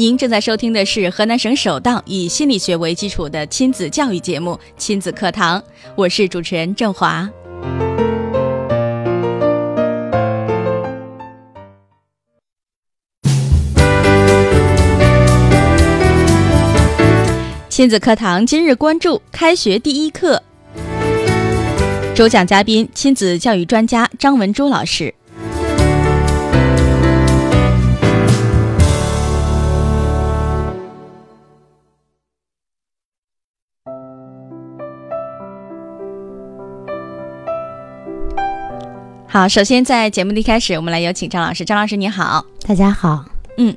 您正在收听的是河南省首档以心理学为基础的亲子教育节目《亲子课堂》，我是主持人郑华。亲子课堂今日关注：开学第一课。主讲嘉宾：亲子教育专家张文珠老师。好，首先在节目的一开始，我们来有请张老师。张老师，你好，大家好。嗯。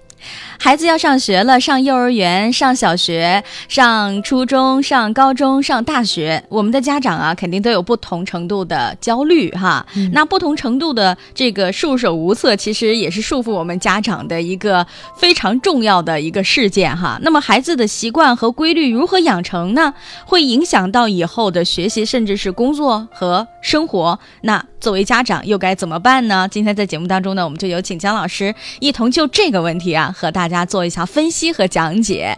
孩子要上学了，上幼儿园、上小学、上初中、上高中、上大学，我们的家长啊，肯定都有不同程度的焦虑哈。那不同程度的这个束手无策，其实也是束缚我们家长的一个非常重要的一个事件哈。那么孩子的习惯和规律如何养成呢？会影响到以后的学习，甚至是工作和生活。那作为家长又该怎么办呢？今天在节目当中呢，我们就有请姜老师一同就这个问题啊，和大家。做一下分析和讲解，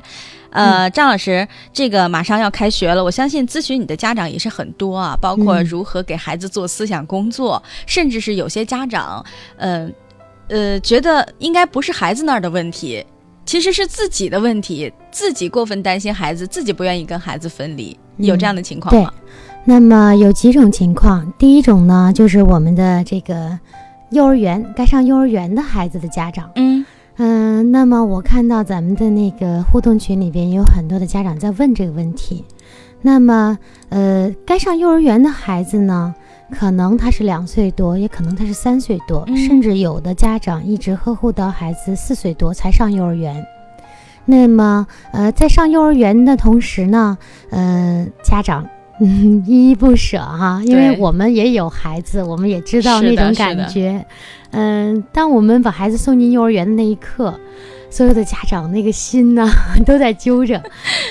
呃，张老师，这个马上要开学了，我相信咨询你的家长也是很多啊，包括如何给孩子做思想工作，甚至是有些家长，呃，呃，觉得应该不是孩子那儿的问题，其实是自己的问题，自己过分担心孩子，自己不愿意跟孩子分离，有这样的情况吗？那么有几种情况，第一种呢，就是我们的这个幼儿园该上幼儿园的孩子的家长，嗯。嗯，那么我看到咱们的那个互动群里边有很多的家长在问这个问题。那么，呃，该上幼儿园的孩子呢，可能他是两岁多，也可能他是三岁多，甚至有的家长一直呵护到孩子四岁多才上幼儿园。那么，呃，在上幼儿园的同时呢，呃，家长。嗯，依依不舍哈，因为我们也有孩子，我们也知道那种感觉。嗯，当我们把孩子送进幼儿园的那一刻，所有的家长那个心呢 都在揪着。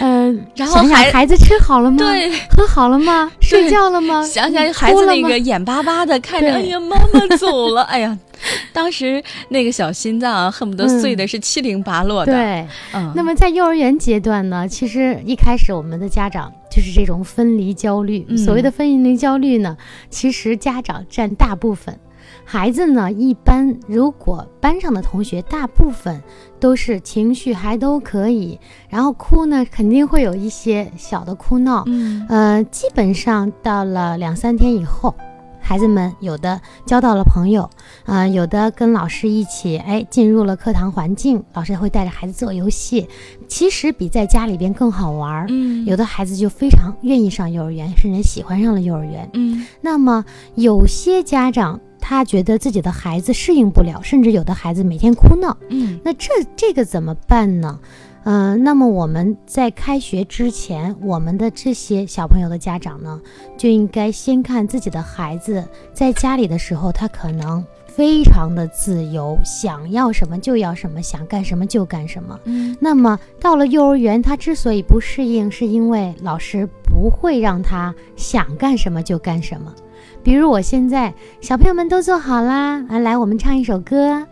嗯，然后孩孩子吃好了吗？对，喝好了吗？睡觉了吗？想想孩子那个眼巴巴的看着，哎呀，妈妈走了，哎呀。当时那个小心脏恨不得碎的是七零八落的。对，嗯。那么在幼儿园阶段呢，其实一开始我们的家长就是这种分离焦虑。所谓的分离焦虑呢，其实家长占大部分，孩子呢一般如果班上的同学大部分都是情绪还都可以，然后哭呢肯定会有一些小的哭闹。嗯，呃，基本上到了两三天以后。孩子们有的交到了朋友，啊，有的跟老师一起，哎，进入了课堂环境，老师会带着孩子做游戏，其实比在家里边更好玩儿。嗯，有的孩子就非常愿意上幼儿园，甚至喜欢上了幼儿园。嗯，那么有些家长他觉得自己的孩子适应不了，甚至有的孩子每天哭闹。嗯，那这这个怎么办呢？嗯，那么我们在开学之前，我们的这些小朋友的家长呢，就应该先看自己的孩子在家里的时候，他可能非常的自由，想要什么就要什么，想干什么就干什么。嗯，那么到了幼儿园，他之所以不适应，是因为老师不会让他想干什么就干什么。比如我现在小朋友们都坐好啦，啊，来，我们唱一首歌，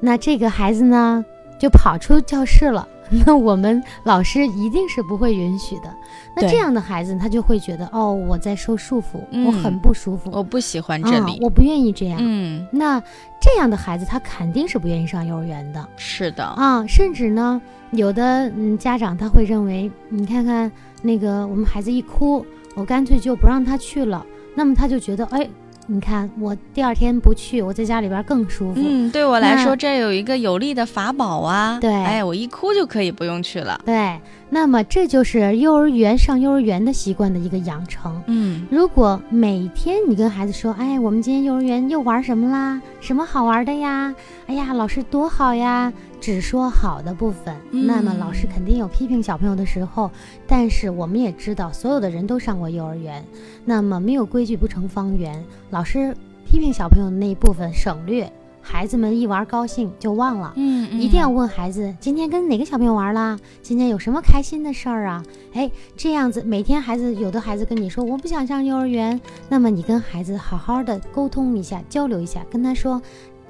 那这个孩子呢，就跑出教室了。那我们老师一定是不会允许的。那这样的孩子，他就会觉得哦，我在受束缚，我很不舒服，我不喜欢这里，我不愿意这样。嗯，那这样的孩子，他肯定是不愿意上幼儿园的。是的啊，甚至呢，有的嗯家长他会认为，你看看那个我们孩子一哭，我干脆就不让他去了。那么他就觉得，哎。你看，我第二天不去，我在家里边更舒服。嗯，对我来说，这有一个有力的法宝啊。对，哎，我一哭就可以不用去了。对，那么这就是幼儿园上幼儿园的习惯的一个养成。嗯，如果每天你跟孩子说，哎，我们今天幼儿园又玩什么啦？什么好玩的呀？哎呀，老师多好呀！只说好的部分，那么老师肯定有批评小朋友的时候。但是我们也知道，所有的人都上过幼儿园，那么没有规矩不成方圆。老师批评小朋友的那一部分省略。孩子们一玩高兴就忘了，嗯，一定要问孩子今天跟哪个小朋友玩啦？今天有什么开心的事儿啊？哎，这样子每天孩子有的孩子跟你说我不想上幼儿园，那么你跟孩子好好的沟通一下，交流一下，跟他说。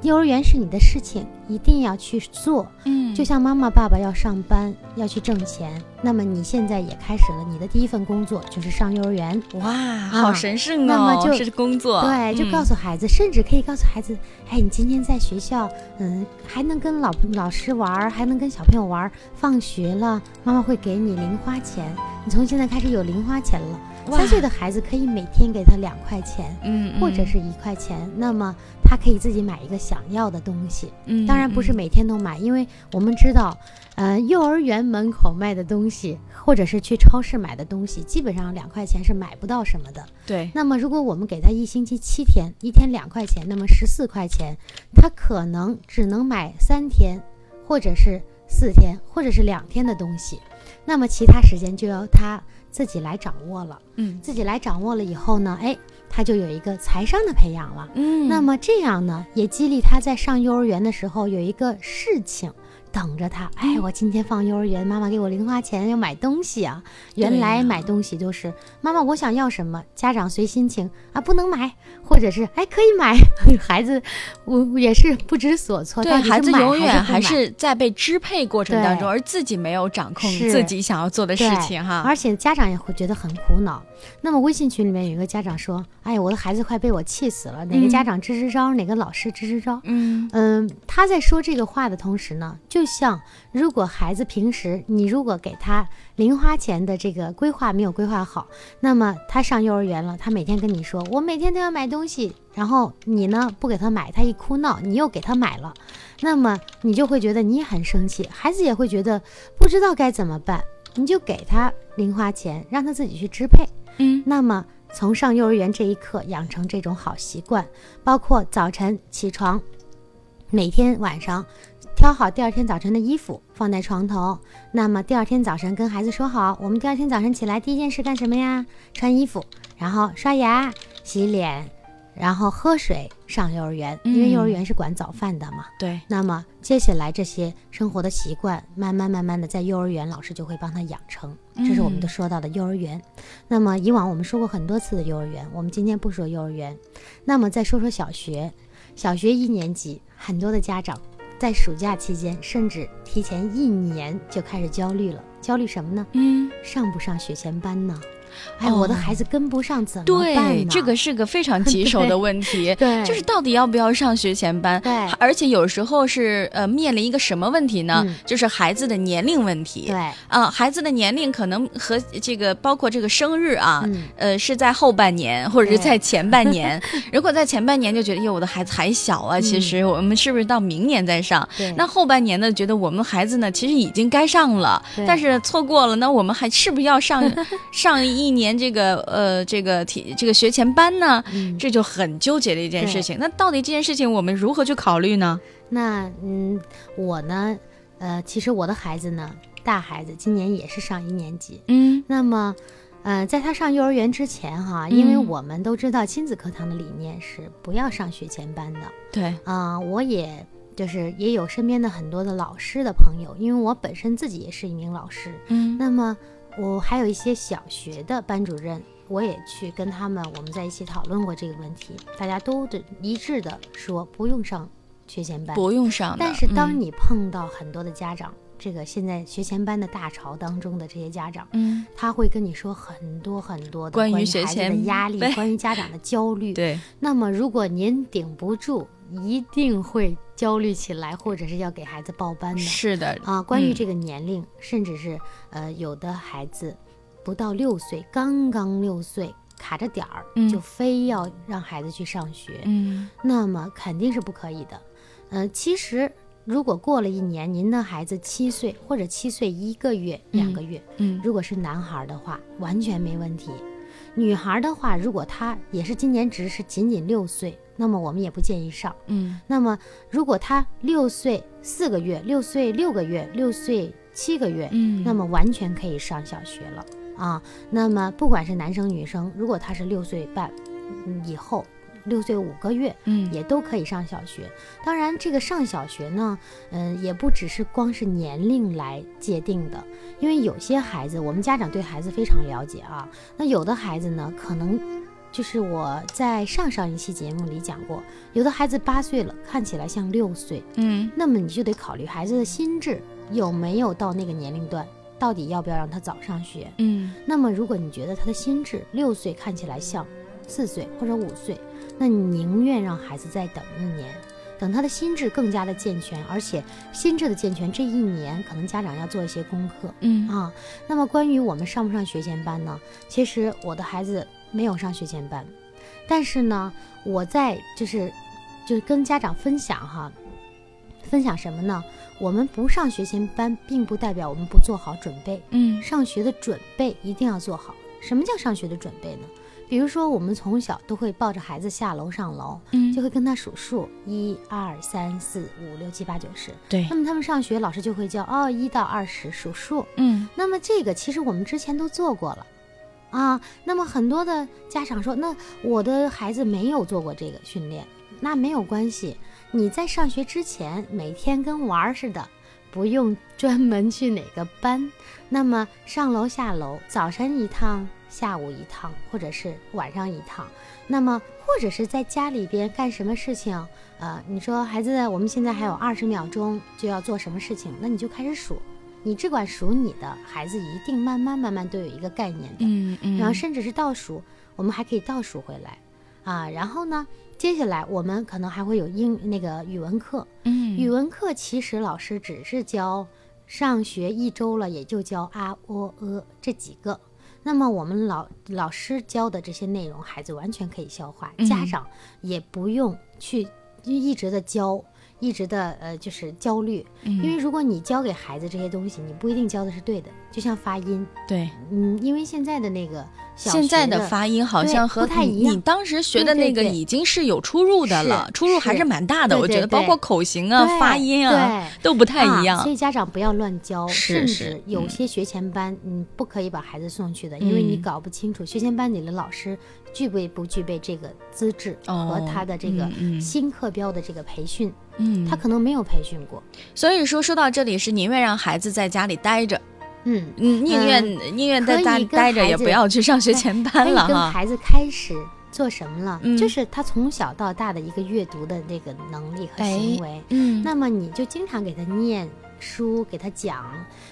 幼儿园是你的事情，一定要去做。嗯，就像妈妈、爸爸要上班，要去挣钱，那么你现在也开始了你的第一份工作，就是上幼儿园。哇，好神圣哦！那么就是工作，对，就告诉孩子，甚至可以告诉孩子，哎，你今天在学校，嗯，还能跟老老师玩，还能跟小朋友玩。放学了，妈妈会给你零花钱，你从现在开始有零花钱了。三岁的孩子可以每天给他两块钱，嗯，或者是一块钱，那么他可以自己买一个想要的东西。嗯，当然不是每天都买，因为我们知道，呃，幼儿园门口卖的东西，或者是去超市买的东西，基本上两块钱是买不到什么的。对。那么如果我们给他一星期七天，一天两块钱，那么十四块钱，他可能只能买三天，或者是四天，或者是两天的东西，那么其他时间就要他。自己来掌握了，嗯，自己来掌握了以后呢，哎，他就有一个财商的培养了，嗯，那么这样呢，也激励他在上幼儿园的时候有一个事情。等着他，哎，我今天放幼儿园，妈妈给我零花钱要买东西啊。原来买东西就是妈妈我想要什么，家长随心情啊，不能买，或者是哎可以买。孩子我也是不知所措，对孩子永远还是在被支配过程当中，而自己没有掌控自己想要做的事情哈。而且家长也会觉得很苦恼。那么微信群里面有一个家长说，哎，我的孩子快被我气死了，哪个家长支支招，哪个老师支支招。嗯嗯，他在说这个话的同时呢，就。像如果孩子平时你如果给他零花钱的这个规划没有规划好，那么他上幼儿园了，他每天跟你说我每天都要买东西，然后你呢不给他买，他一哭闹，你又给他买了，那么你就会觉得你也很生气，孩子也会觉得不知道该怎么办，你就给他零花钱，让他自己去支配。嗯，那么从上幼儿园这一刻养成这种好习惯，包括早晨起床，每天晚上。挑好第二天早晨的衣服放在床头，那么第二天早晨跟孩子说好，我们第二天早晨起来第一件事干什么呀？穿衣服，然后刷牙、洗脸，然后喝水，上幼儿园，因为幼儿园是管早饭的嘛。对。那么接下来这些生活的习惯，慢慢慢慢的在幼儿园老师就会帮他养成。这是我们都说到的幼儿园。那么以往我们说过很多次的幼儿园，我们今天不说幼儿园。那么再说说小学，小学一年级，很多的家长。在暑假期间，甚至提前一年就开始焦虑了。焦虑什么呢？嗯，上不上学前班呢？哎，我的孩子跟不上怎么办呢？对，这个是个非常棘手的问题。对，就是到底要不要上学前班？对，而且有时候是呃面临一个什么问题呢？就是孩子的年龄问题。对，啊，孩子的年龄可能和这个包括这个生日啊，呃是在后半年或者是在前半年。如果在前半年就觉得哟我的孩子还小啊，其实我们是不是到明年再上？那后半年呢，觉得我们孩子呢其实已经该上了，但是错过了，那我们还是不是要上 上一？一年这个呃这个体这个学前班呢，这就很纠结的一件事情。那到底这件事情我们如何去考虑呢？那嗯，我呢，呃，其实我的孩子呢，大孩子今年也是上一年级。嗯，那么，呃，在他上幼儿园之前哈，因为我们都知道亲子课堂的理念是不要上学前班的。对啊，我也就是也有身边的很多的老师的朋友，因为我本身自己也是一名老师。嗯，那么。我还有一些小学的班主任，我也去跟他们，我们在一起讨论过这个问题，大家都的一致的说不用上学前班，不用上。但是当你碰到很多的家长，这个现在学前班的大潮当中的这些家长，嗯，他会跟你说很多很多的关于孩子的压力，关于家长的焦虑。对，那么如果您顶不住，一定会焦虑起来，或者是要给孩子报班的。是的。啊，关于这个年龄，甚至是呃，有的孩子不到六岁，刚刚六岁，卡着点儿，就非要让孩子去上学，嗯，那么肯定是不可以的。呃，其实如果过了一年，您的孩子七岁或者七岁一个月、两个月，嗯，如果是男孩的话，完全没问题。女孩的话，如果她也是今年只是仅仅六岁，那么我们也不建议上。嗯那么如果他六岁四个月、六岁六个月、六岁七个月，嗯那么完全可以上小学了啊。那么不管是男生女生，如果他是六岁半嗯以后，六岁五个月，嗯也都可以上小学。当然，这个上小学呢，嗯、也不只是光是年龄来界定的，因为有些孩子，我们家长对孩子非常了解啊。那有的孩子呢，可能就是我在上上一期节目里讲过，有的孩子八岁了，看起来像六岁，嗯。那么你就得考虑孩子的心智有没有到那个年龄段，到底要不要让他早上学。嗯。那么，如果你觉得他的心智六岁看起来像四岁或者五岁，那你宁愿让孩子再等一年，等他的心智更加的健全，而且心智的健全这一年，可能家长要做一些功课嗯啊。那么，关于我们上不上学前班呢？其实我的孩子没有上学前班，但是呢，我在就是就是跟家长分享哈，分享什么呢？我们不上学前班，并不代表我们不做好准备。嗯上学的准备一定要做好。什么叫上学的准备呢？比如说，我们从小都会抱着孩子下楼上楼，嗯就会跟他数数，一二三四五六七八九十。对那么他们上学，老师就会教哦，一到二十数数。嗯那么这个其实我们之前都做过了，啊。那么很多的家长说，那我的孩子没有做过这个训练，那没有关系。你在上学之前，每天跟玩儿似的，不用专门去哪个班。那么上楼下楼，早晨一趟，下午一趟，或者是晚上一趟。那么或者是在家里边干什么事情？呃，你说孩子，我们现在还有二十秒钟就要做什么事情，那你就开始数。你只管数你的，孩子一定慢慢慢慢都有一个概念的。嗯嗯，然后甚至是倒数，我们还可以倒数回来啊。然后呢，接下来我们可能还会有英那个语文课，嗯语文课其实老师只是教上学一周了，也就教啊、喔、呃这几个。那么我们老老师教的这些内容，孩子完全可以消化，嗯。家长也不用去一直的教，一直的呃就是焦虑，因为如果你教给孩子这些东西，你不一定教的是对的，就像发音，对。嗯，因为现在的那个小现在学的发音好像和你不太一样。你当时学的那个已经是有出入的了，是出入还是是。蛮大的。我觉得包括口型啊、发音啊对。都不太一样。啊。所以家长不要乱教，甚至有些学前班，嗯，不可以把孩子送去的，因为你嗯搞不清楚学前班里的老师具备不具备这个资质哦和他的这个新课标的这个培训，嗯，他可能没有培训过，所以说说到这里是宁愿让孩子在家里待着，嗯，嗯，宁愿宁愿在家待着，也不要去上学前班了哈。跟孩子开始做什么了？嗯就是他从小到大的一个阅读的这个能力和行为。嗯，那么你就经常给他念书，给他讲。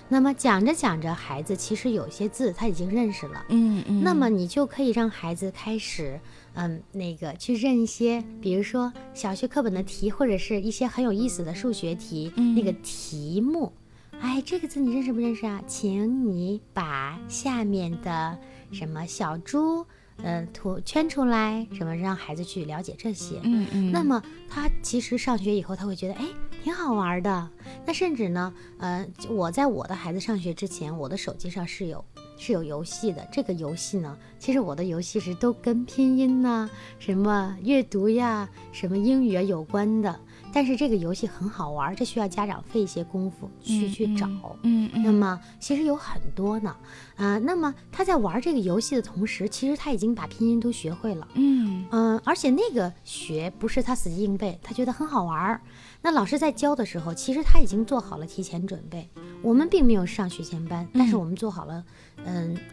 那么讲着讲着，孩子其实有些字他已经认识了。嗯嗯，那么你就可以让孩子开始，嗯，那个去认一些，比如说小学课本的题，或者是一些很有意思的数学题，嗯那个题目。哎，这个字你认识不认识啊？请你把下面的什么小猪，呃，图圈出来，什么让孩子去了解这些。嗯嗯，那么他其实上学以后，他会觉得哎挺好玩的。那甚至呢，呃，我在我的孩子上学之前，我的手机上是有是有游戏的。这个游戏呢，其实我的游戏是都跟拼音呐、什么阅读呀、什么英语啊有关的。但是这个游戏很好玩，这需要家长费一些功夫去、去找。嗯嗯，那么其实有很多呢，啊、那么他在玩这个游戏的同时，其实他已经把拼音都学会了。嗯嗯，而且那个学不是他死记硬背，他觉得很好玩儿。那老师在教的时候，其实他已经做好了提前准备。我们并没有上学前班，但是我们做好了，嗯，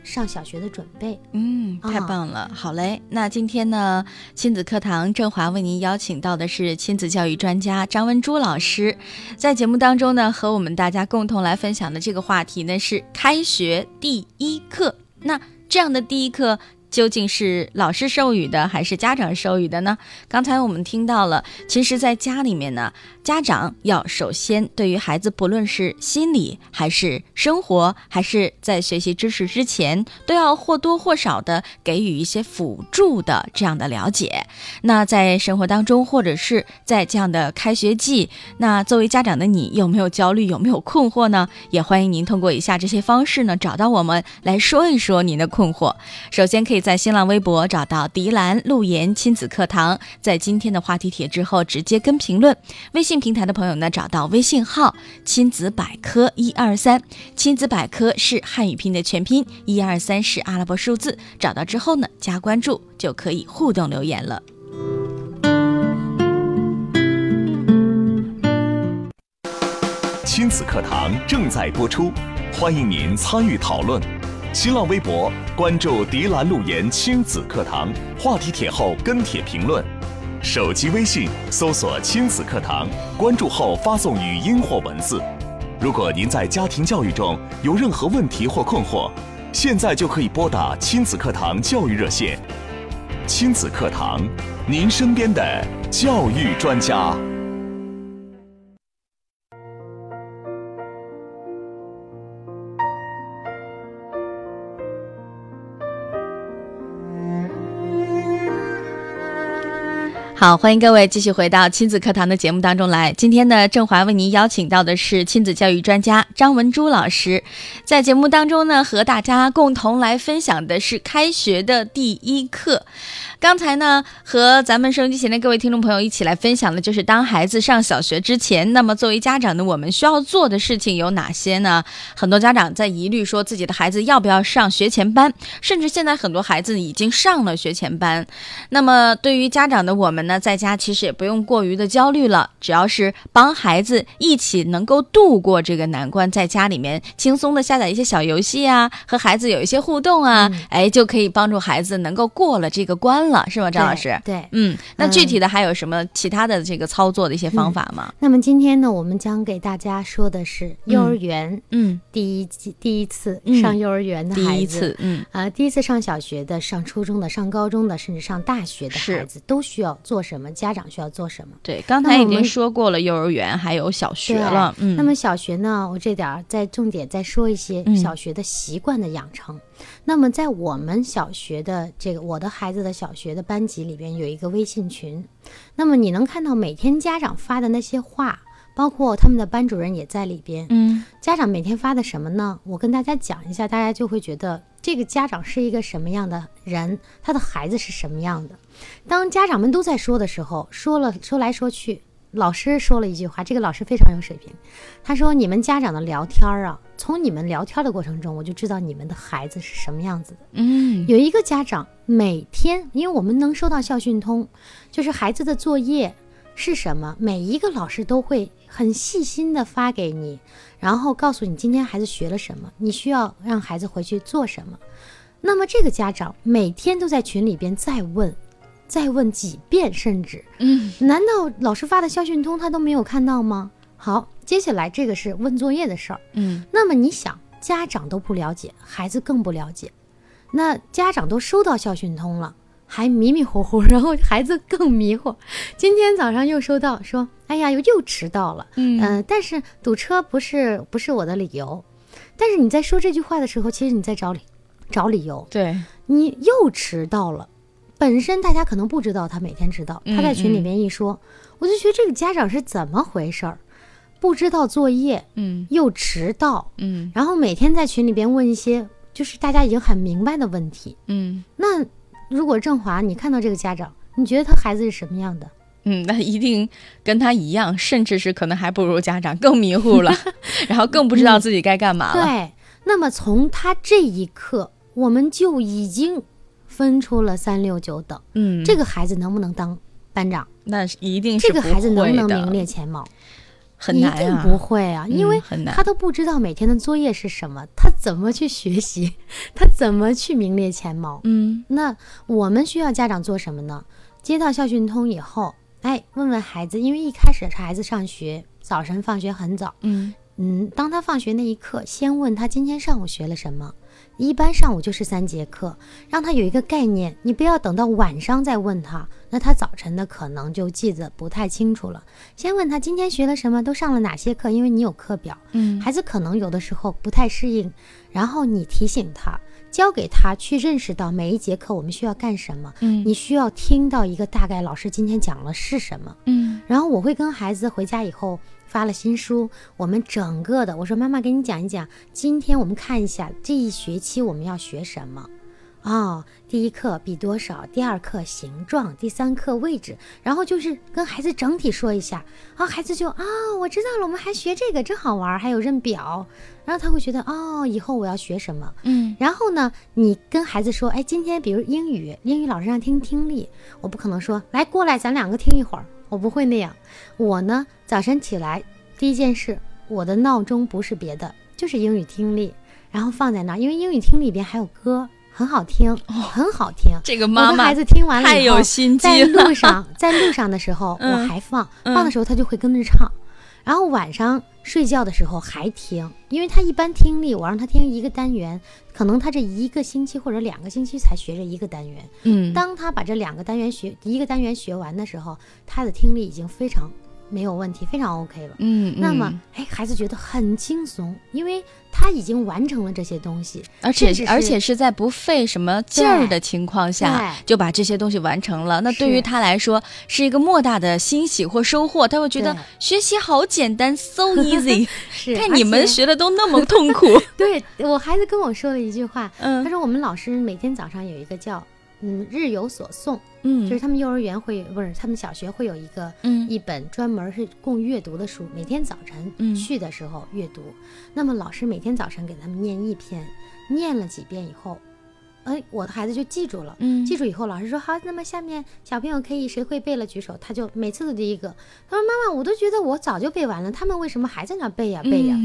上小学的准备。嗯，太啊棒了！好嘞，那今天呢，亲子课堂郑华为您邀请到的是亲子教育专家张文珠老师，在节目当中呢，和我们大家共同来分享的这个话题呢是开学第一课。那这样的第一课。究竟是老师授予的还是家长授予的呢？刚才我们听到了，其实，在家里面呢，家长要首先对于孩子，不论是心理还是生活，还是在学习知识之前，都要或多或少的给予一些辅助的这样的了解。那在生活当中，或者是在这样的开学季，那作为家长的你，有没有焦虑，有没有困惑呢？也欢迎您通过以下这些方式呢，找到我们来说一说您的困惑。首先可以在新浪微博找到“迪兰路言亲子课堂”，在今天的话题帖之后直接跟评论。微信平台的朋友呢，找到微信号“亲子百科一二三”，亲子百科是汉语拼的全拼，一二三是阿拉伯数字。找到之后呢，加关注就可以互动留言了。亲子课堂正在播出，欢迎您参与讨论。新浪微博关注“迪兰路言亲子课堂”，话题帖后跟帖评论。手机微信搜索“亲子课堂”，关注后发送语音或文字。如果您在家庭教育中有任何问题或困惑，现在就可以拨打亲子课堂教育热线。亲子课堂，您身边的教育专家。好，欢迎各位继续回到亲子课堂的节目当中来。今天呢，郑华为您邀请到的是亲子教育专家张文珠老师，在节目当中呢，和大家共同来分享的是开学的第一课。刚才呢，和咱们收音机前的各位听众朋友一起来分享的，就是当孩子上小学之前，那么作为家长呢，我们需要做的事情有哪些呢？很多家长在疑虑说自己的孩子要不要上学前班，甚至现在很多孩子已经上了学前班。那么对于家长的我们呢，在家其实也不用过于的焦虑了，只要是帮孩子一起能够度过这个难关，在家里面轻松的下载一些小游戏啊，和孩子有一些互动啊，哎，就可以帮助孩子能够过了这个关了，是吗，张老师？对，嗯，那具体的还有什么其他的这个操作的一些方法吗？那么今天呢，我们将给大家说的是幼儿园嗯，第一、第一次嗯上幼儿园的孩子，第一次，嗯啊、第一次上小学的、上初中的、上高中的，甚至上大学的孩子，都需要做什么？家长需要做什么？对，刚才已经说过了，幼儿园还有小学了，嗯，那么小学呢，我这点儿再重点再说一些嗯小学的习惯的养成。那么在我们小学的这个我的孩子的小学的班级里边有一个微信群，那么你能看到每天家长发的那些话，包括他们的班主任也在里边。嗯家长每天发的什么呢？我跟大家讲一下，大家就会觉得这个家长是一个什么样的人，他的孩子是什么样的。当家长们都在说的时候，说了说来说去，老师说了一句话，这个老师非常有水平，他说：“你们家长的聊天儿啊，从你们聊天的过程中，我就知道你们的孩子是什么样子的。”嗯有一个家长每天，因为我们能收到校讯通，就是孩子的作业是什么，每一个老师都会很细心的发给你，然后告诉你今天孩子学了什么，你需要让孩子回去做什么。那么这个家长每天都在群里边再问，再问几遍，甚至嗯难道老师发的校讯通他都没有看到吗？好，接下来这个是问作业的事儿。嗯那么你想，家长都不了解，孩子更不了解，那家长都收到校讯通了，还迷迷糊糊，然后孩子更迷惑。今天早上又收到说，哎呀，又又迟到了，嗯嗯、但是堵车不是不是我的理由。但是你在说这句话的时候，其实你在找理找理由，对，你又迟到了。本身大家可能不知道他每天迟到，嗯他在群里面一说，我就觉得这个家长是怎么回事儿？不知道作业嗯又迟到，嗯然后每天在群里边问一些就是大家已经很明白的问题。嗯那如果郑华你看到这个家长，你觉得他孩子是什么样的？嗯，那一定跟他一样，甚至是可能还不如家长更迷糊了，然后更不知道自己该干嘛了。对，那么从他这一刻，我们就已经分出了三六九等。嗯，这个孩子能不能当班长？那一定是这个孩子能不能名列前茅？很难啊，一定不会啊，因为他都不知道每天的作业是什么，他怎么去学习，他怎么去名列前茅？嗯那我们需要家长做什么呢？接到校讯通以后，哎，问问孩子，因为一开始孩子上学，早晨放学很早，嗯嗯，当他放学那一刻，先问他今天上午学了什么。一般上午就是三节课，让他有一个概念。你不要等到晚上再问他，那他早晨的可能就记得不太清楚了。先问他今天学了什么，都上了哪些课，因为你有课表。嗯孩子可能有的时候不太适应，然后你提醒他，教给他去认识到每一节课我们需要干什么。嗯你需要听到一个大概，老师今天讲了是什么。嗯然后我会跟孩子回家以后发了新书，我们整个的，我说妈妈给你讲一讲，今天我们看一下这一学期我们要学什么。哦，第一课比多少，第二课形状，第三课位置，然后就是跟孩子整体说一下，啊，孩子就啊、我知道了，我们还学这个真好玩，还有认表，然后他会觉得哦，以后我要学什么。嗯然后呢，你跟孩子说，哎，今天比如英语，英语老师让听听力，我不可能说来过来，咱两个听一会儿，我不会那样。我呢，早晨起来第一件事，我的闹钟不是别的，就是英语听力，然后放在那儿，因为英语听力里边还有歌，很好听，很好听。这个妈妈我的孩子听完了有心机在路上，在路上的时候 嗯我还放，嗯放的时候他就会跟着唱，然后晚上睡觉的时候还听，因为他一般听力，我让他听一个单元，可能他这一个星期或者两个星期才学这一个单元。嗯当他把这两个单元学一个单元学完的时候，他的听力已经非常没有问题，非常 OK 了。嗯，那么嗯，哎，孩子觉得很轻松，因为他已经完成了这些东西，而且是而且是在不费什么劲儿的情况下，就把这些东西完成了。那对于他来说是一个莫大的欣喜或收获，他会觉得学习好简单，so easy。是看你们学的都那么痛苦，对我孩子跟我说了一句话，嗯他嗯说我们老师每天早上有一个叫嗯日有所诵，嗯就是他们幼儿园会不是他们小学会有一个嗯一本专门是供阅读的书，每天早晨嗯去的时候阅读。那么老师每天早晨给他们念一篇，念了几遍以后，哎，我的孩子就记住了。嗯记住以后，老师说好，那么下面小朋友可以谁会背了举手，他就每次都第一个。他说妈妈，我都觉得我早就背完了，他们为什么还在那背呀背呀？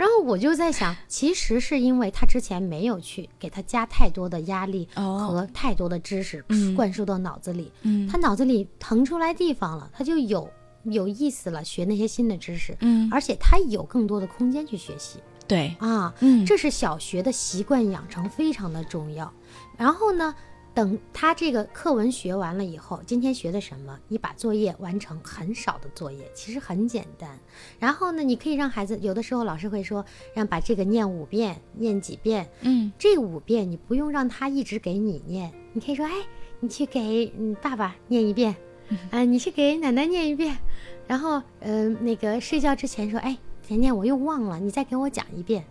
嗯然后我就在想，其实是因为他之前没有去给他加太多的压力哦。和太多的知识嗯。灌输到脑子里，嗯。他脑子里腾出来地方了，他就有有意思了，学那些新的知识，嗯，而且他有更多的空间去学习。对，啊。嗯。这是小学的习惯养成非常的重要。然后呢，等他这个课文学完了以后，今天学的什么？你把作业完成很少的作业，其实很简单。然后呢，你可以让孩子，有的时候老师会说，让把这个念五遍，念几遍。嗯这五遍你不用让他一直给你念，你可以说，哎，你去给你爸爸念一遍，啊、你去给奶奶念一遍，然后呃那个睡觉之前说，哎，甜甜我又忘了，你再给我讲一遍。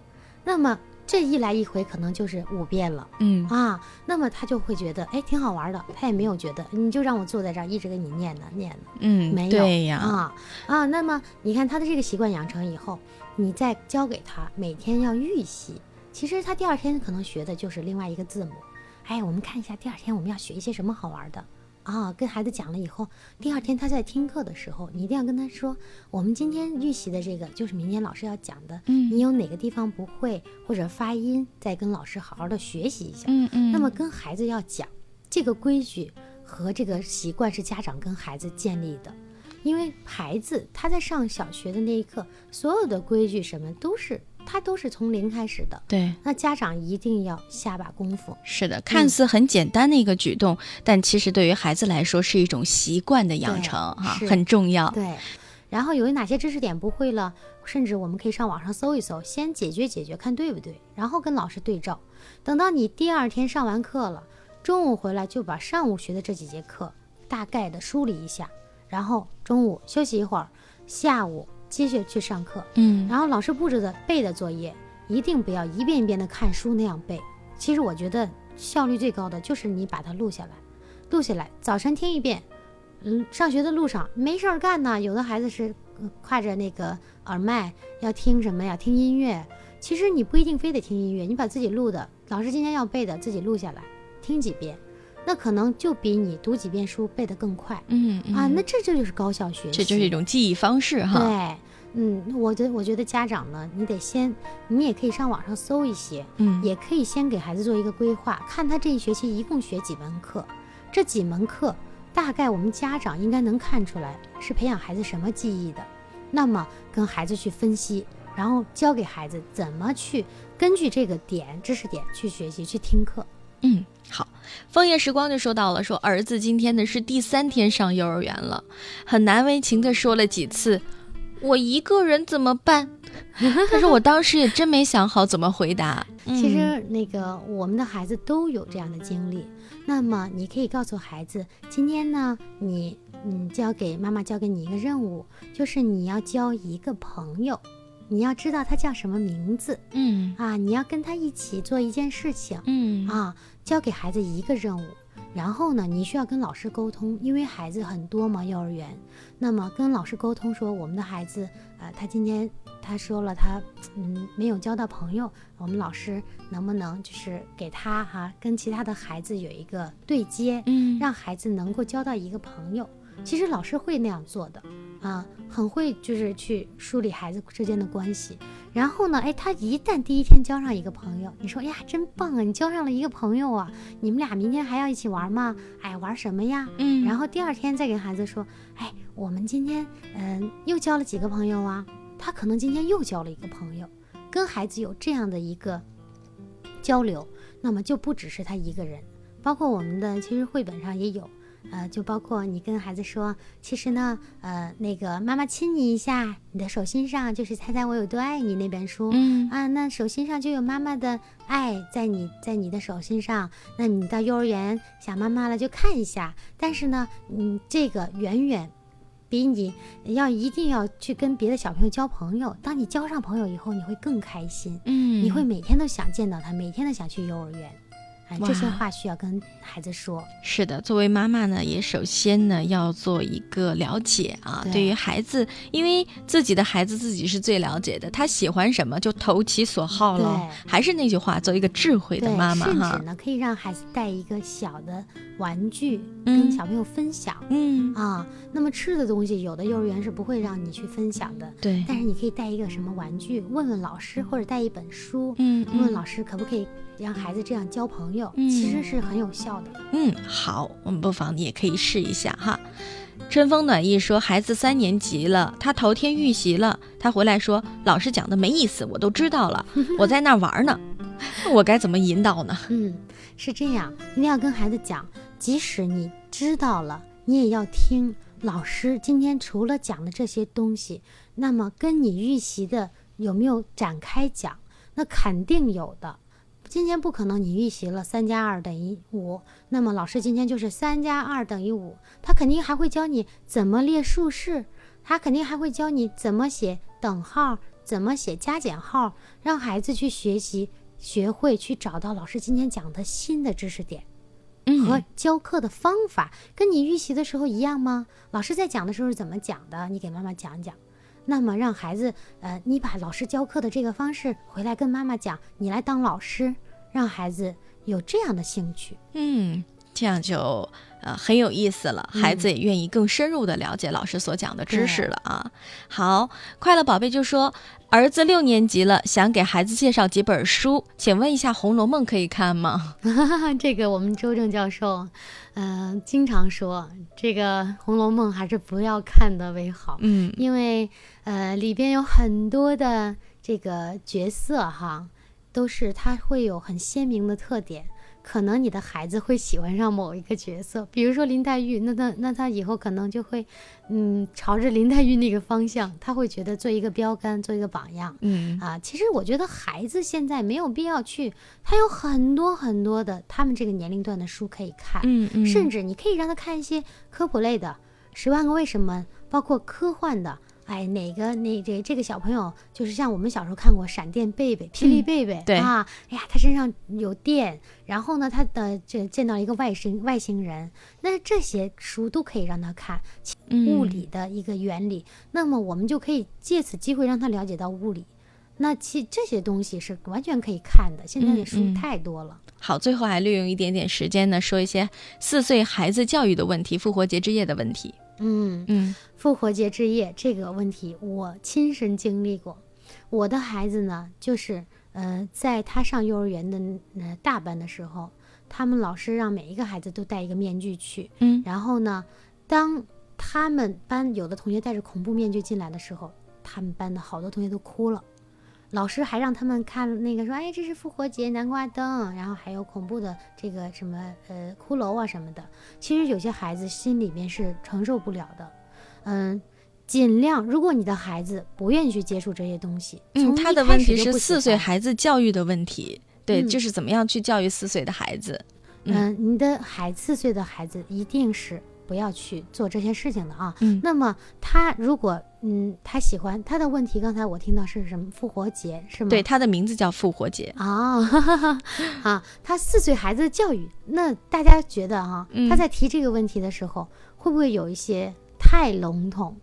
那么这一来一回可能就是五遍了嗯啊，那么他就会觉得，哎，挺好玩的，他也没有觉得，你就让我坐在这儿一直给你念呢念呢。嗯，没有对呀，啊啊，那么你看他的这个习惯养成以后，你再教给他每天要预习，其实他第二天可能学的就是另外一个字母。哎，我们看一下第二天我们要学一些什么好玩的啊？跟孩子讲了以后，第二天他在听课的时候，你一定要跟他说，我们今天预习的这个就是明天老师要讲的，嗯你有哪个地方不会或者发音，再跟老师好好的学习一下。嗯嗯，那么跟孩子要讲这个规矩和这个习惯是家长跟孩子建立的，因为孩子他在上小学的那一刻，所有的规矩什么都是他都是从零开始的。对。那家长一定要下把功夫。是的，看似很简单的一个举动，但其实对于孩子来说是一种习惯的养成哈，是很重要。对，然后有哪些知识点不会了，甚至我们可以上网上搜一搜，先解决解决，看对不对，然后跟老师对照。等到你第二天上完课了，中午回来就把上午学的这几节课大概的梳理一下，然后中午休息一会儿，下午继续去上课。嗯然后老师布置的背的作业，一定不要一遍一遍的看书那样背。其实我觉得效率最高的就是你把它录下来，录下来，早晨听一遍。嗯，上学的路上没事儿干呢，有的孩子是呃挎着那个耳麦要听什么呀？听音乐。其实你不一定非得听音乐，你把自己录的，老师今天要背的自己录下来，听几遍，那可能就比你读几遍书背得更快、嗯啊。嗯那这这就是高效学习，这就是一种记忆方式哈。对，嗯，我觉得我觉得家长呢，你得先，你也可以上网上搜一些，嗯，也可以先给孩子做一个规划，看他这一学期一共学几门课，这几门课大概我们家长应该能看出来是培养孩子什么记忆的，那么跟孩子去分析，然后教给孩子怎么去根据这个点知识点去学习去听课。嗯，好，枫叶时光就说到了，说儿子今天呢是第三天上幼儿园了，很难为情的说了几次，我一个人怎么办？但是我当时也真没想好怎么回答。其实那个我们的孩子都有这样的经历，那么你可以告诉孩子，今天呢，你嗯交给妈妈交给你一个任务，就是你要交一个朋友，你要知道他叫什么名字。嗯。啊，你要跟他一起做一件事情。嗯。啊，交给孩子一个任务。然后呢，你需要跟老师沟通，因为孩子很多嘛，幼儿园，那么跟老师沟通说，我们的孩子，呃，他今天他说了他，嗯，没有交到朋友，我们老师能不能就是给他哈、跟其他的孩子有一个对接，嗯。让孩子能够交到一个朋友。其实老师会那样做的，啊，很会就是去梳理孩子之间的关系。然后呢，哎，他一旦第一天交上一个朋友，你说呀，真棒啊，你交上了一个朋友啊，你们俩明天还要一起玩吗？哎，玩什么呀？嗯然后第二天再跟孩子说，哎，我们今天嗯、又交了几个朋友啊？他可能今天又交了一个朋友，跟孩子有这样的一个交流，那么就不只是他一个人，包括我们的其实绘本上也有。呃，就包括你跟孩子说，其实呢，呃，那个妈妈亲你一下，你的手心上就是《猜猜我有多爱你》那本书，嗯啊，那手心上就有妈妈的爱在你在你的手心上。那你到幼儿园想妈妈了就看一下，但是呢，嗯，这个远远比你要一定要去跟别的小朋友交朋友。当你交上朋友以后，你会更开心，嗯你会每天都想见到他，每天都想去幼儿园。哎，这些话需要跟孩子说。是的，作为妈妈呢，也首先呢要做一个了解啊。对对于孩子，因为自己的孩子自己是最了解的，他喜欢什么就投其所好了。对还是那句话，做一个智慧的，妈妈哈。甚至呢，可以让孩子带一个小的玩具，嗯跟小朋友分享。嗯，啊，那么吃的东西，有的幼儿园是不会让你去分享的，对，但是你可以带一个什么玩具，问问老师，或者带一本书，嗯嗯问问老师可不可以让孩子这样交朋友，嗯其实是很有效的。嗯，好，我们不妨你也可以试一下哈。春风暖意说，孩子三年级了，他头天预习了，他回来说老师讲的没意思，我都知道了，我在那儿玩呢，我该怎么引导呢？嗯，是这样，一定要跟孩子讲，即使你知道了，你也要听老师今天除了讲的这些东西，那么跟你预习的有没有展开讲？那肯定有的。今天不可能，你预习了三加二等于五，那么老师今天就是三加二等于五，他肯定还会教你怎么列竖式，他肯定还会教你怎么写等号，怎么写加减号，让孩子去学习，学会去找到老师今天讲的新的知识点和嗯教课的方法，跟你预习的时候一样吗？老师在讲的时候是怎么讲的？你给妈妈讲讲。那么让孩子，呃，你把老师教课的这个方式回来跟妈妈讲，你来当老师，让孩子有这样的兴趣。嗯，这样就呃很有意思了，孩子也愿意更深入的了解老师所讲的知识了啊。好，快乐宝贝就说，儿子六年级了，想给孩子介绍几本书，请问一下《红楼梦》可以看吗？这个我们周正教授，嗯、经常说，这个《红楼梦》还是不要看的为好。嗯因为呃里边有很多的这个角色哈，都是它会有很鲜明的特点。可能你的孩子会喜欢上某一个角色，比如说林黛玉，那他那他以后可能就会，嗯，朝着林黛玉那个方向，他会觉得做一个标杆，做一个榜样。嗯啊，其实我觉得孩子现在没有必要去，他有很多很多的他们这个年龄段的书可以看，嗯嗯，甚至你可以让他看一些科普类的，《十万个为什么》，包括科幻的。哎，哪个那这这个小朋友就是像我们小时候看过《闪电贝贝》《霹雳贝贝》对啊，哎呀，他身上有电，然后呢，他的这见到一个外星外星人，那这些书都可以让他看物嗯理的一个原理，那么我们就可以借此机会让他了解到物理。那其这些东西是完全可以看的，现在的书太多了。好，最后还利用一点点时间呢，说一些四岁孩子教育的问题，复活节之夜的问题。嗯，嗯复活节之夜这个问题，我亲身经历过。我的孩子呢，就是呃，在他上幼儿园的呃大班的时候，他们老师让每一个孩子都戴一个面具去。嗯然后呢，当他们班有的同学戴着恐怖面具进来的时候，他们班的好多同学都哭了。老师还让他们看那个说，哎，这是复活节南瓜灯，然后还有恐怖的这个什么呃骷髅啊什么的。其实有些孩子心里面是承受不了的，嗯，尽量如果你的孩子不愿意去接触这些东西，嗯，从他的问题是四岁孩子教育的问题，对，嗯就是怎么样去教育四岁的孩子。嗯嗯，你的孩四岁的孩子一定是不要去做这些事情的啊。嗯那么他如果嗯他喜欢他的问题，刚才我听到是什么复活节是吗？对，他的名字叫复活节。啊，哈哈哈啊，他四岁孩子的教育，那大家觉得哈、嗯他在提这个问题的时候，会不会有一些太笼统？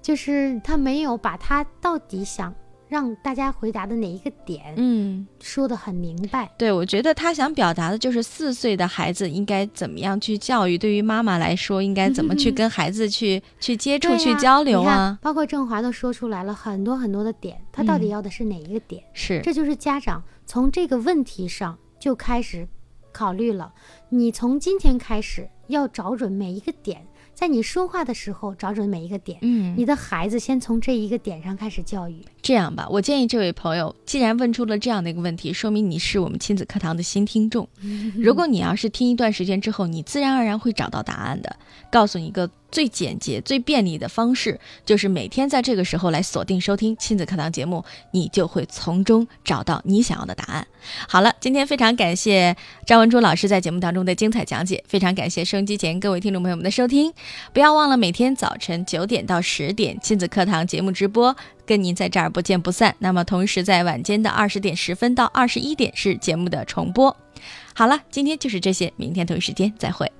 就是他没有把他到底想让大家回答的哪一个点嗯，说得很明白。对，我觉得他想表达的就是四岁的孩子应该怎么样去教育，对于妈妈来说，应该怎么去跟孩子去去接触、去交流啊？包括郑华都说出来了很多很多的点，他到底嗯要的是哪一个点？是，这就是家长从这个问题上就开始考虑了。你从今天开始要找准每一个点，在你说话的时候找准每一个点。嗯，你的孩子先从这一个点上开始教育。这样吧，我建议这位朋友，既然问出了这样的一个问题，说明你是我们亲子课堂的新听众。如果你要是听一段时间之后，你自然而然会找到答案的。告诉你一个最简洁、最便利的方式，就是每天在这个时候来锁定收听亲子课堂节目，你就会从中找到你想要的答案。好了，今天非常感谢张文珠老师在节目当中的精彩讲解，非常感谢收音机前各位听众朋友们的收听。不要忘了每天早晨九点到十点亲子课堂节目直播，跟您在这儿不见不散。那么同时在晚间的二十点十分到二十一点是节目的重播。好了，今天就是这些，明天同一时间再会。